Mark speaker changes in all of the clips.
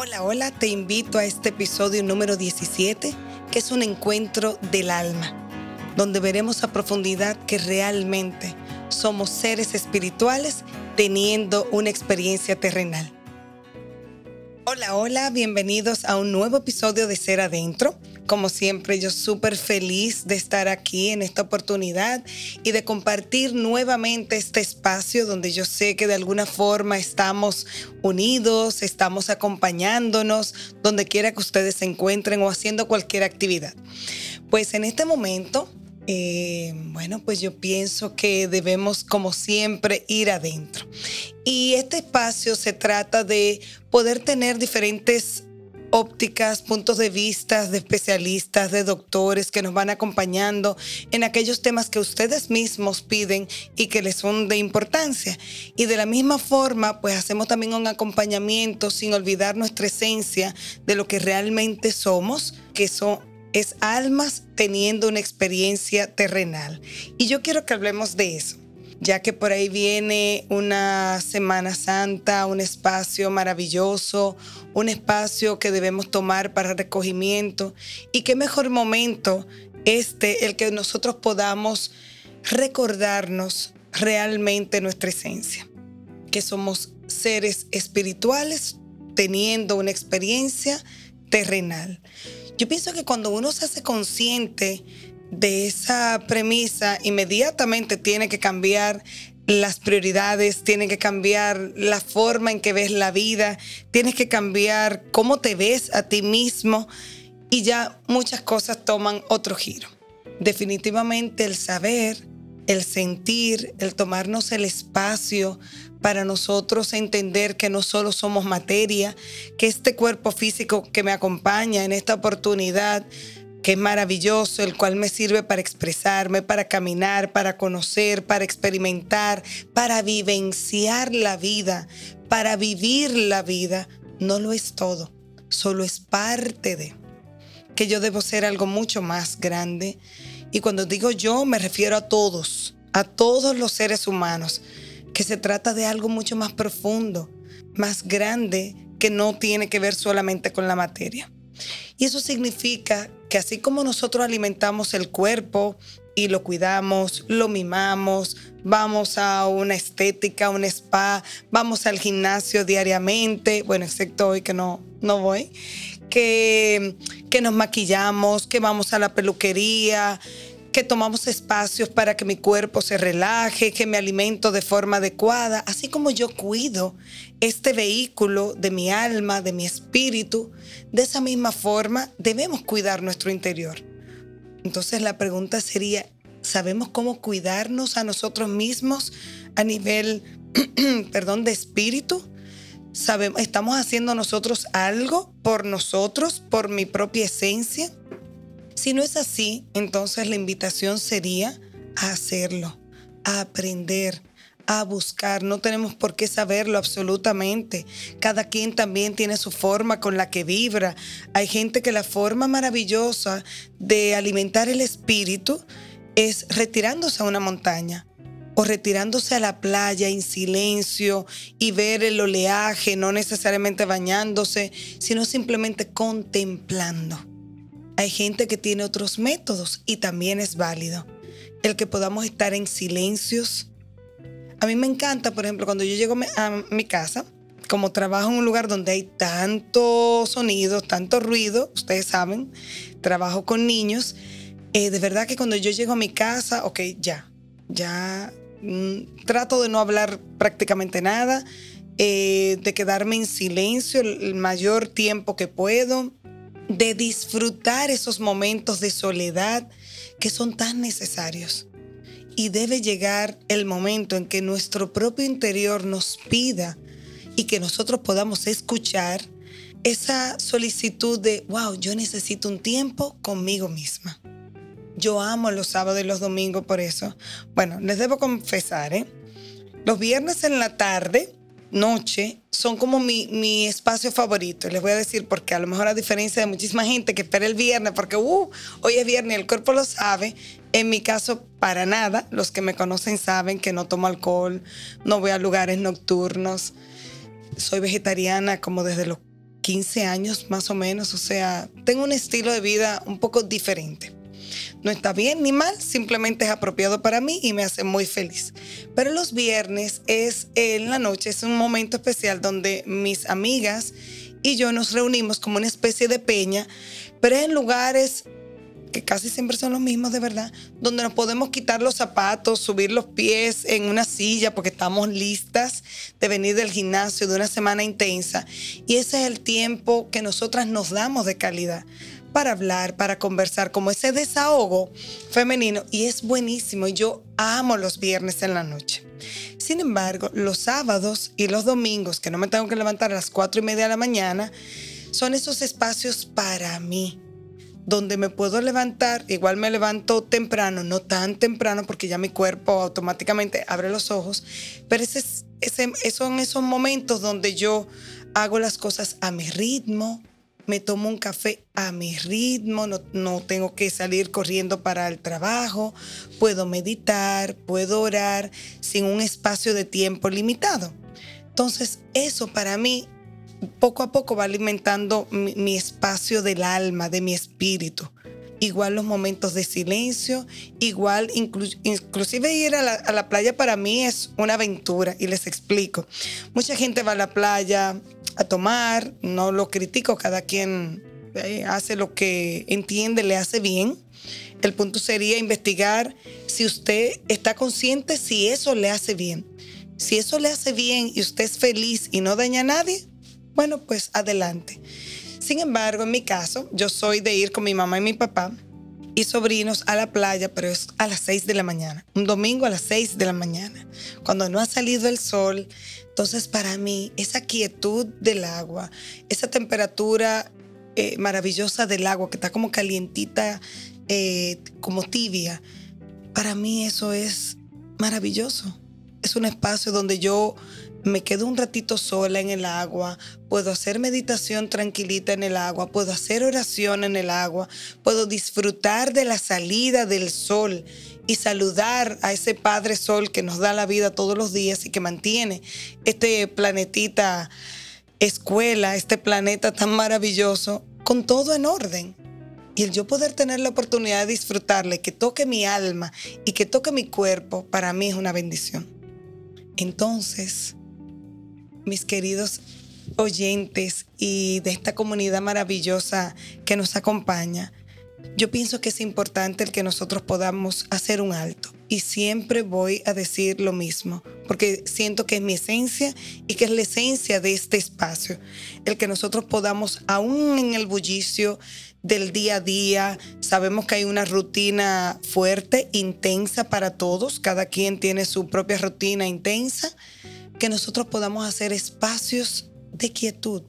Speaker 1: Hola, hola, te invito a este episodio número 17, que es un encuentro del alma, donde veremos a profundidad que realmente somos seres espirituales teniendo una experiencia terrenal. Hola, hola, bienvenidos a un nuevo episodio de Ser Adentro. Como siempre, yo súper feliz de estar aquí en esta oportunidad y de compartir nuevamente este espacio donde yo sé que de alguna forma estamos unidos, estamos acompañándonos, donde quiera que ustedes se encuentren o haciendo cualquier actividad. Pues en este momento eh, bueno, pues yo pienso que debemos, como siempre, ir adentro. Y este espacio se trata de poder tener diferentes ópticas, puntos de vista de especialistas, de doctores que nos van acompañando en aquellos temas que ustedes mismos piden y que les son de importancia. Y de la misma forma, pues hacemos también un acompañamiento sin olvidar nuestra esencia de lo que realmente somos, que son es almas teniendo una experiencia terrenal. Y yo quiero que hablemos de eso, ya que por ahí viene una Semana Santa, un espacio maravilloso, un espacio que debemos tomar para recogimiento. Y qué mejor momento este, el que nosotros podamos recordarnos realmente nuestra esencia, que somos seres espirituales teniendo una experiencia terrenal. Yo pienso que cuando uno se hace consciente de esa premisa, inmediatamente tiene que cambiar las prioridades, tiene que cambiar la forma en que ves la vida, tienes que cambiar cómo te ves a ti mismo y ya muchas cosas toman otro giro. Definitivamente el saber, el sentir, el tomarnos el espacio para nosotros entender que no solo somos materia, que este cuerpo físico que me acompaña en esta oportunidad, que es maravilloso, el cual me sirve para expresarme, para caminar, para conocer, para experimentar, para vivenciar la vida, para vivir la vida, no lo es todo, solo es parte de que yo debo ser algo mucho más grande. Y cuando digo yo, me refiero a todos, a todos los seres humanos que se trata de algo mucho más profundo, más grande, que no tiene que ver solamente con la materia. Y eso significa que así como nosotros alimentamos el cuerpo y lo cuidamos, lo mimamos, vamos a una estética, un spa, vamos al gimnasio diariamente, bueno, excepto hoy que no, no voy, que, que nos maquillamos, que vamos a la peluquería, que tomamos espacios para que mi cuerpo se relaje, que me alimento de forma adecuada, así como yo cuido este vehículo de mi alma, de mi espíritu, de esa misma forma debemos cuidar nuestro interior. Entonces la pregunta sería, ¿sabemos cómo cuidarnos a nosotros mismos a nivel, perdón, de espíritu? ¿Sabemos, ¿Estamos haciendo nosotros algo por nosotros, por mi propia esencia? Si no es así, entonces la invitación sería a hacerlo, a aprender, a buscar. No tenemos por qué saberlo absolutamente. Cada quien también tiene su forma con la que vibra. Hay gente que la forma maravillosa de alimentar el espíritu es retirándose a una montaña o retirándose a la playa en silencio y ver el oleaje, no necesariamente bañándose, sino simplemente contemplando. Hay gente que tiene otros métodos y también es válido. El que podamos estar en silencios. A mí me encanta, por ejemplo, cuando yo llego a mi casa, como trabajo en un lugar donde hay tanto sonido, tanto ruido, ustedes saben, trabajo con niños, eh, de verdad que cuando yo llego a mi casa, ok, ya, ya mm, trato de no hablar prácticamente nada, eh, de quedarme en silencio el mayor tiempo que puedo, de disfrutar esos momentos de soledad que son tan necesarios. Y debe llegar el momento en que nuestro propio interior nos pida y que nosotros podamos escuchar esa solicitud de, wow, yo necesito un tiempo conmigo misma. Yo amo los sábados y los domingos por eso. Bueno, les debo confesar, ¿eh? Los viernes en la tarde noche son como mi, espacio favorito. Les voy a decir porque a lo mejor a diferencia de muchísima gente que espera el viernes, porque uh, hoy es viernes y el cuerpo lo sabe, en mi caso para nada, los que me conocen saben que no tomo alcohol, no voy a lugares nocturnos, soy vegetariana como desde los 15 años más o menos, o sea, tengo un estilo de vida un poco diferente. No está bien ni mal, simplemente es apropiado para mí y me hace muy feliz. Pero los viernes es en la noche, es un momento especial donde mis amigas y yo nos reunimos como una especie de peña, pero en lugares que casi siempre son los mismos de verdad, donde nos podemos quitar los zapatos, subir los pies en una silla porque estamos listas de venir del gimnasio de una semana intensa. Y ese es el tiempo que nosotras nos damos de calidad para hablar, para conversar, como ese desahogo femenino. Y es buenísimo. Y yo amo los viernes en la noche. Sin embargo, los sábados y los domingos, que no me tengo que levantar a las cuatro y media de la mañana, son esos espacios para mí donde me puedo levantar, igual me levanto temprano, no tan temprano porque ya mi cuerpo automáticamente abre los ojos, pero ese, ese, son esos momentos donde yo hago las cosas a mi ritmo, me tomo un café a mi ritmo, no, no, tengo que salir corriendo para el trabajo, puedo meditar, puedo orar sin un espacio de tiempo limitado. Entonces, eso para mí poco a poco va alimentando mi, espacio del alma, de mi espíritu. Igual los momentos de silencio, igual inclusive ir a la, playa para mí es una aventura y les explico. Mucha gente va a la playa a tomar, no lo critico, cada quien eh, hace lo que entiende, le hace bien. El punto sería investigar si usted está consciente si eso le hace bien. Si eso le hace bien y usted es feliz y no daña a nadie, bueno, pues adelante. Sin embargo, en mi caso, yo soy de ir con mi mamá y mi papá y sobrinos a la playa, pero es a las 6 de la mañana, un domingo a las 6 de la mañana, cuando no ha salido el sol. Entonces, para mí, esa quietud del agua, esa temperatura eh, maravillosa del agua, que está como calientita, eh, como tibia, para mí eso es maravilloso. Es un espacio donde yo me quedo un ratito sola en el agua, puedo hacer meditación tranquilita en el agua, puedo hacer oración en el agua, puedo disfrutar de la salida del sol y saludar a ese Padre Sol que nos da la vida todos los días y que mantiene este planetita escuela, este planeta tan maravilloso, con todo en orden. Y el yo poder tener la oportunidad de disfrutarle, que toque mi alma y que toque mi cuerpo, para mí es una bendición. Entonces, mis queridos oyentes y de esta comunidad maravillosa que nos acompaña, yo pienso que es importante el que nosotros podamos hacer un alto. Y siempre voy a decir lo mismo, porque siento que es mi esencia y que es la esencia de este espacio. El que nosotros podamos, aún en el bullicio del día a día, sabemos que hay una rutina fuerte, intensa para todos, cada quien tiene su propia rutina intensa que nosotros podamos hacer espacios de quietud,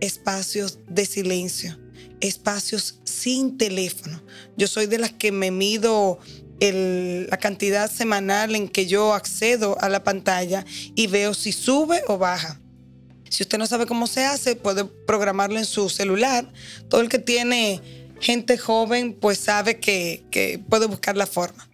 Speaker 1: espacios de silencio, espacios sin teléfono. Yo soy de las que me mido la cantidad semanal en que yo accedo a la pantalla y veo si sube o baja. Si usted no sabe cómo se hace, puede programarlo en su celular. Todo el que tiene gente joven, pues sabe que, que puede buscar la forma.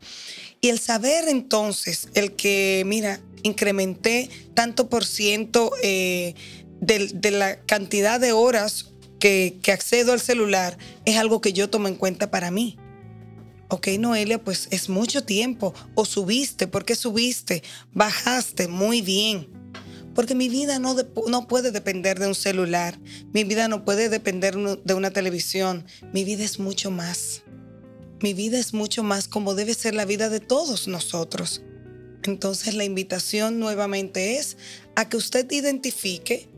Speaker 1: Y el saber entonces, el que, mira, incrementé tanto por ciento eh, de, la cantidad de horas que, que accedo al celular, es algo que yo tomo en cuenta para mí. Ok, Noelia, pues es mucho tiempo. O subiste, ¿por qué subiste? Bajaste, muy bien. Porque mi vida no, no, puede depender de un celular, mi vida no puede depender de una televisión, mi vida es mucho más. Mi vida es mucho más como debe ser la vida de todos nosotros. Entonces la invitación nuevamente es a que usted identifique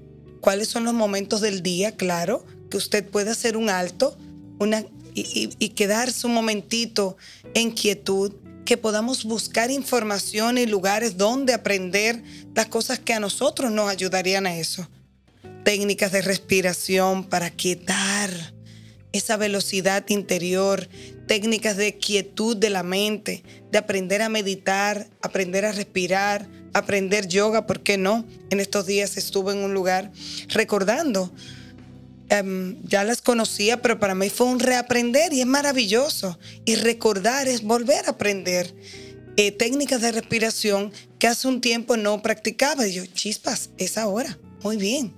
Speaker 1: cuáles son los momentos del día, claro, que usted pueda hacer un alto una, y, y quedarse un momentito en quietud, que podamos buscar información y lugares donde aprender las cosas que a nosotros nos ayudarían a eso. Técnicas de respiración para quietar esa velocidad interior, técnicas de quietud de la mente, de aprender a meditar, aprender a respirar, aprender yoga, ¿por qué no? En estos días estuve en un lugar recordando. Em, ya las conocía, pero para mí fue un reaprender y es maravilloso. Y recordar es volver a aprender eh, técnicas de respiración que hace un tiempo no practicaba. Y yo, chispas, es ahora. Muy bien.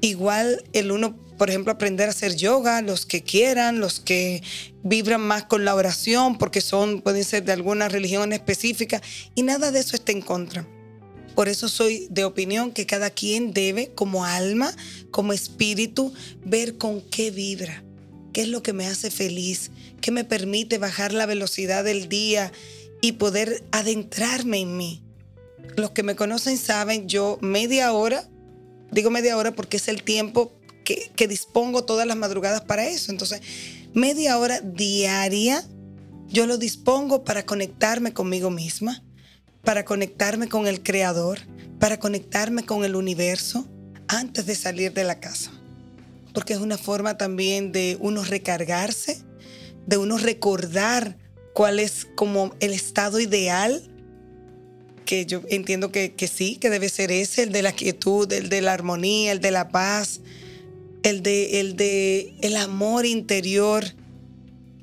Speaker 1: Igual el uno, por ejemplo, aprender a hacer yoga, los que quieran, los que vibran más con la oración, porque son, pueden ser de alguna religión específica, y nada de eso está en contra. Por eso soy de opinión que cada quien debe, como alma, como espíritu, ver con qué vibra, qué es lo que me hace feliz, qué me permite bajar la velocidad del día y poder adentrarme en mí. Los que me conocen saben, yo media hora Digo media hora porque es el tiempo que, dispongo todas las madrugadas para eso. Entonces, media hora diaria yo lo dispongo para conectarme conmigo misma, para conectarme con el Creador, para conectarme con el universo antes de salir de la casa. Porque es una forma también de uno recargarse, de uno recordar cuál es como el estado ideal que yo entiendo que, sí, que debe ser ese, el de la quietud, el de la armonía, el de la paz, el de, el de el amor interior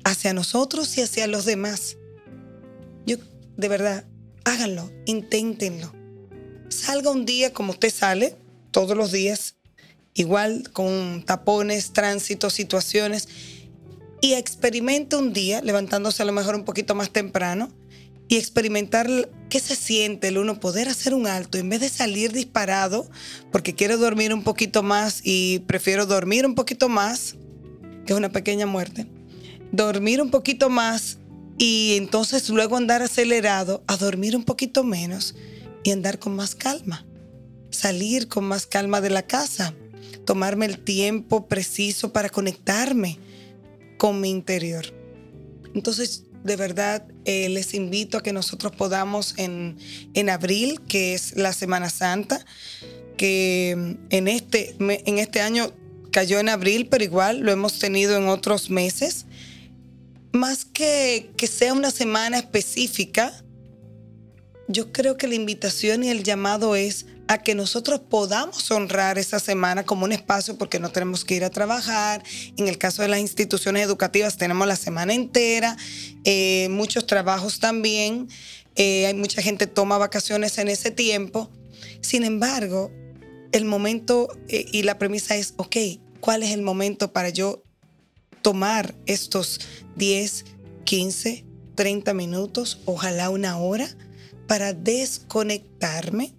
Speaker 1: hacia nosotros y hacia los demás. Yo, de verdad, háganlo, inténtenlo. Salga un día como usted sale, todos los días, igual con tapones, tránsitos, situaciones, y experimente un día, levantándose a lo mejor un poquito más temprano, y experimentar qué se siente el uno poder hacer un alto en vez de salir disparado porque quiero dormir un poquito más y prefiero dormir un poquito más, que es una pequeña muerte, dormir un poquito más y entonces luego andar acelerado a dormir un poquito menos y andar con más calma, salir con más calma de la casa, tomarme el tiempo preciso para conectarme con mi interior. Entonces de verdad eh, les invito a que nosotros podamos en, en, abril, que es la Semana Santa, que mm, en este, en este año cayó en abril, pero igual lo hemos tenido en otros meses. Más que que sea una semana específica, yo creo que la invitación y el llamado es a que nosotros podamos honrar esa semana como un espacio porque no tenemos que ir a trabajar. En el caso de las instituciones educativas tenemos la semana entera, eh, muchos trabajos también, eh, hay mucha gente toma vacaciones en ese tiempo. Sin embargo, el momento eh, y la premisa es, ok, ¿cuál es el momento para yo tomar estos 10, 15, 30 minutos, ojalá una hora, para desconectarme?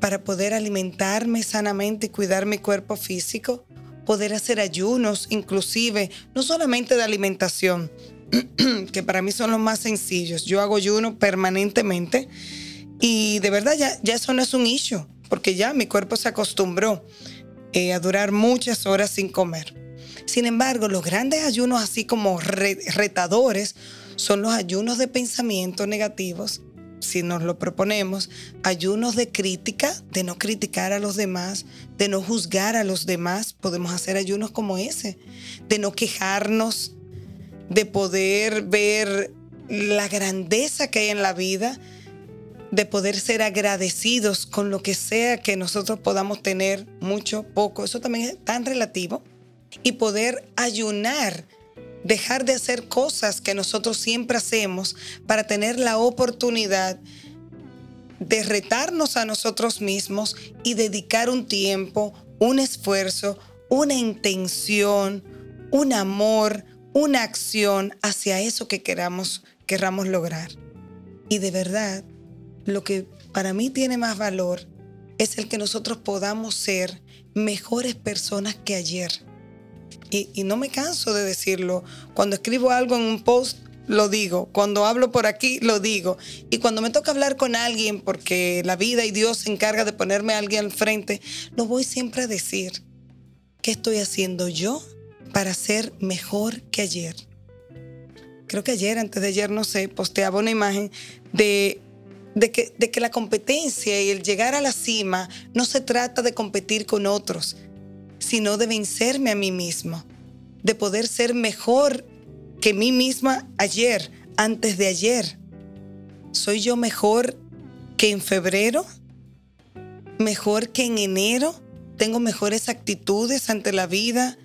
Speaker 1: para poder alimentarme sanamente y cuidar mi cuerpo físico, poder hacer ayunos, inclusive, no solamente de alimentación, que para mí son los más sencillos. Yo hago ayuno permanentemente y de verdad ya, ya eso no es un issue, porque ya mi cuerpo se acostumbró eh, a durar muchas horas sin comer. Sin embargo, los grandes ayunos así como retadores son los ayunos de pensamientos negativos si nos lo proponemos, ayunos de crítica, de no criticar a los demás, de no juzgar a los demás, podemos hacer ayunos como ese, de no quejarnos, de poder ver la grandeza que hay en la vida, de poder ser agradecidos con lo que sea que nosotros podamos tener, mucho, poco, eso también es tan relativo, y poder ayunar dejar de hacer cosas que nosotros siempre hacemos para tener la oportunidad de retarnos a nosotros mismos y dedicar un tiempo, un esfuerzo, una intención, un amor, una acción hacia eso que queramos, queramos lograr. Y de verdad, lo que para mí tiene más valor es el que nosotros podamos ser mejores personas que ayer y, no me canso de decirlo. Cuando escribo algo en un post, lo digo. Cuando hablo por aquí, lo digo. Y cuando me toca hablar con alguien, porque la vida y Dios se encarga de ponerme a alguien al frente, lo voy siempre a decir. ¿Qué estoy haciendo yo para ser mejor que ayer? Creo que ayer, antes de ayer, no sé, posteaba una imagen de, que la competencia y el llegar a la cima no se trata de competir con otros, sino de vencerme a mí mismo, de poder ser mejor que mí misma ayer, antes de ayer. ¿Soy yo mejor que en febrero? ¿Mejor que en enero? ¿Tengo mejores actitudes ante la vida?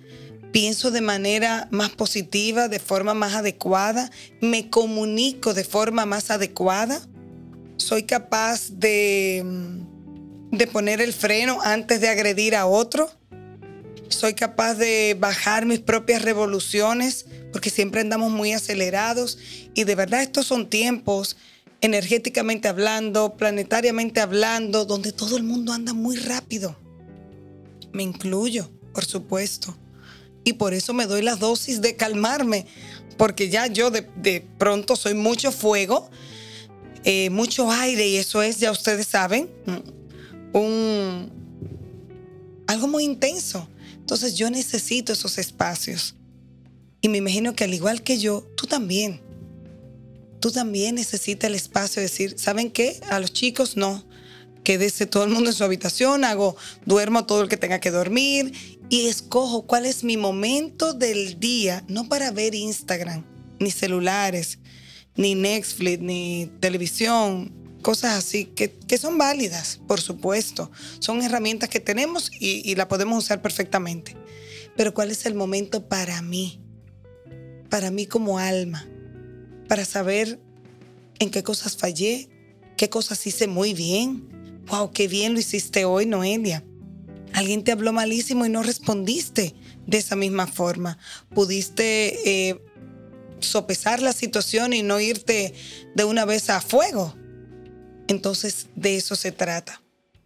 Speaker 1: ¿Pienso de manera más positiva, de forma más adecuada? ¿Me comunico de forma más adecuada? ¿Soy capaz de, de poner el freno antes de agredir a otro? Soy capaz de bajar mis propias revoluciones, porque siempre andamos muy acelerados. Y de verdad estos son tiempos, energéticamente hablando, planetariamente hablando, donde todo el mundo anda muy rápido. Me incluyo, por supuesto. Y por eso me doy las dosis de calmarme, porque ya yo de, pronto soy mucho fuego, eh, mucho aire, y eso es, ya ustedes saben, un, algo muy intenso. Entonces yo necesito esos espacios. Y me imagino que al igual que yo, tú también. Tú también necesitas el espacio de decir, ¿saben qué? A los chicos no. Quédese todo el mundo en su habitación, hago, duermo todo el que tenga que dormir y escojo cuál es mi momento del día, no para ver Instagram, ni celulares, ni Netflix, ni televisión, cosas así que, son válidas, por supuesto. Son herramientas que tenemos y, y la podemos usar perfectamente. Pero ¿cuál es el momento para mí? Para mí como alma. Para saber en qué cosas fallé, qué cosas hice muy bien. ¡Wow! ¡Qué bien lo hiciste hoy, Noelia! Alguien te habló malísimo y no respondiste de esa misma forma. Pudiste eh, sopesar la situación y no irte de una vez a fuego. Entonces de eso se trata.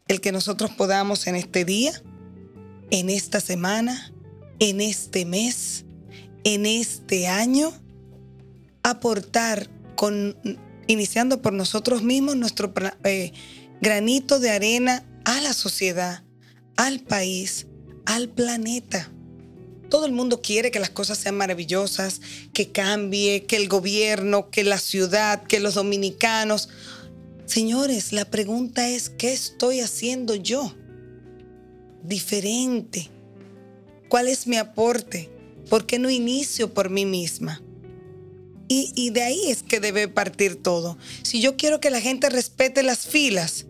Speaker 1: El que nosotros podamos en este día, en esta semana, en este mes, en este año, aportar con, iniciando por nosotros mismos, nuestro eh, granito de arena a la sociedad, al país, al planeta. Todo el mundo quiere que las cosas sean maravillosas, que cambie, que el gobierno, que la ciudad, que los dominicanos. Señores, la pregunta es, ¿qué estoy haciendo yo? Diferente. ¿Cuál es mi aporte? ¿Por qué no inicio por mí misma? Y, y, de ahí es que debe partir todo. Si yo quiero que la gente respete las filas,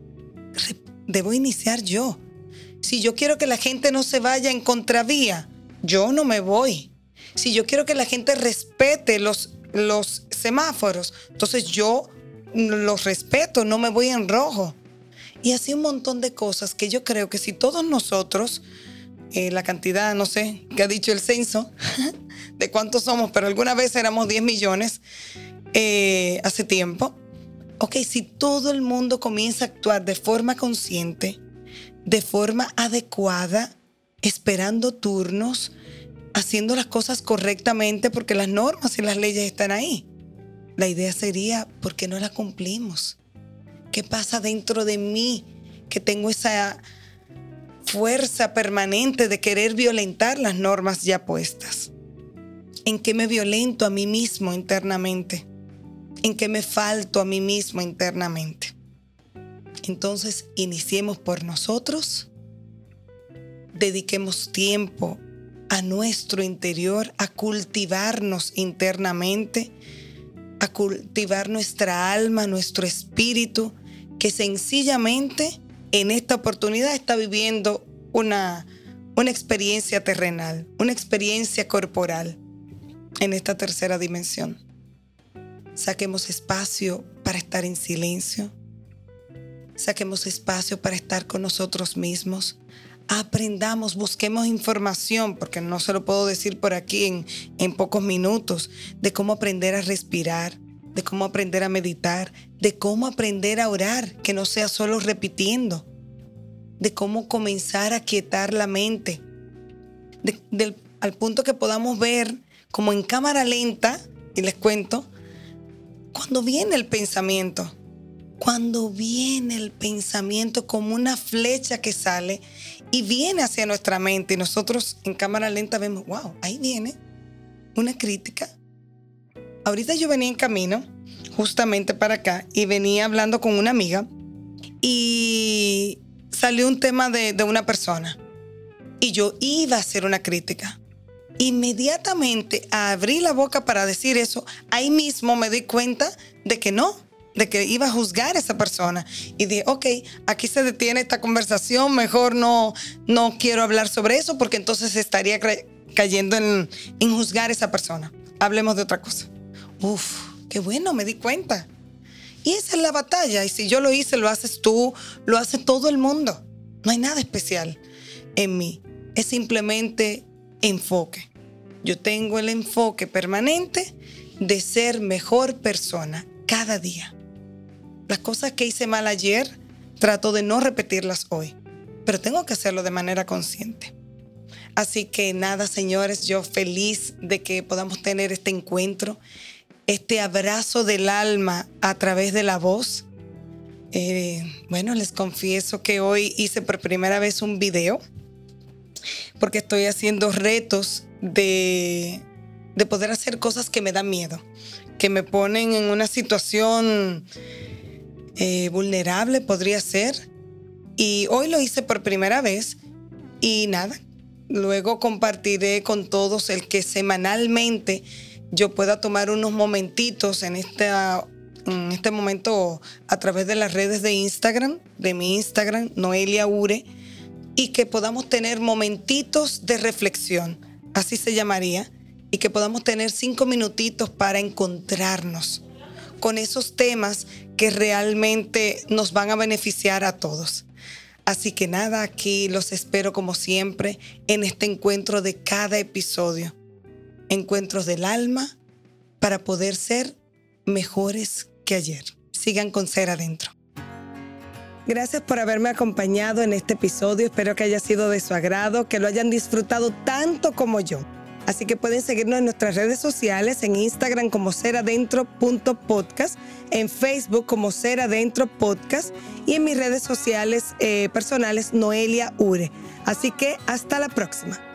Speaker 1: debo iniciar yo. Si yo quiero que la gente no se vaya en contravía, yo no me voy. Si yo quiero que la gente respete los, los semáforos, entonces yo los respeto, no me voy en rojo. Y así un montón de cosas que yo creo que si todos nosotros, eh, la cantidad, no sé, que ha dicho el censo, de cuántos somos, pero alguna vez éramos 10 millones eh, hace tiempo. Ok, si todo el mundo comienza a actuar de forma consciente, de forma adecuada, esperando turnos, haciendo las cosas correctamente porque las normas y las leyes están ahí. La idea sería, ¿por qué no las cumplimos? ¿Qué pasa dentro de mí que tengo esa fuerza permanente de querer violentar las normas ya puestas? ¿En qué me violento a mí mismo internamente? ¿En qué me falto a mí mismo internamente? Entonces, iniciemos por nosotros, dediquemos tiempo a nuestro interior, a cultivarnos internamente, a cultivar nuestra alma, nuestro espíritu, que sencillamente en esta oportunidad está viviendo una, una experiencia terrenal, una experiencia corporal en esta tercera dimensión. Saquemos espacio para estar en silencio, Saquemos espacio para estar con nosotros mismos. Aprendamos, busquemos información, porque no se lo puedo decir por aquí en, en pocos minutos, de cómo aprender a respirar, de cómo aprender a meditar, de cómo aprender a orar, que no sea solo repitiendo, de cómo comenzar a quietar la mente, al punto que podamos ver como en cámara lenta, y les cuento, cuando viene el pensamiento, cuando viene el pensamiento como una flecha que sale y viene hacia nuestra mente y nosotros en cámara lenta vemos, wow, ahí viene una crítica. Ahorita yo venía en camino justamente para acá y venía hablando con una amiga y salió un tema de, de una persona y yo iba a hacer una crítica. Inmediatamente abrí la boca para decir eso, ahí mismo me di cuenta de que no, de que iba a juzgar a esa persona. Y dije, ok, aquí se detiene esta conversación, mejor no, no quiero hablar sobre eso porque entonces estaría cayendo en, en juzgar a esa persona. Hablemos de otra cosa. Uf, qué bueno, me di cuenta. Y esa es la batalla. Y si yo lo hice, lo haces tú, lo hace todo el mundo. No hay nada especial en mí. es simplemente enfoque. Yo tengo el enfoque permanente de ser mejor persona cada día. Las cosas que hice mal ayer, trato de no repetirlas hoy, pero tengo que hacerlo de manera consciente. Así que nada, señores, yo feliz de que podamos tener este encuentro, este abrazo del alma a través de la voz. Eh, bueno, les confieso que hoy hice por primera vez un video porque estoy haciendo retos de, poder hacer cosas que me dan miedo, que me ponen en una situación eh, vulnerable, podría ser. Y hoy lo hice por primera vez y nada, luego compartiré con todos el que semanalmente yo pueda tomar unos momentitos en, en este momento a través de las redes de Instagram, de mi Instagram, Noelia Ure, y que podamos tener momentitos de reflexión, así se llamaría, y que podamos tener cinco minutitos para encontrarnos con esos temas que realmente nos van a beneficiar a todos. Así que nada, aquí los espero como siempre en este encuentro de cada episodio. Encuentros del alma para poder ser mejores que ayer. Sigan con ser adentro. Gracias por haberme acompañado en este episodio. Espero que haya sido de su agrado, que lo hayan disfrutado tanto como yo. Así que pueden seguirnos en nuestras redes sociales, en Instagram como seradentro.podcast, en Facebook como Ser Adentro Podcast y en mis redes sociales eh, personales Noelia Ure. Así que hasta la próxima.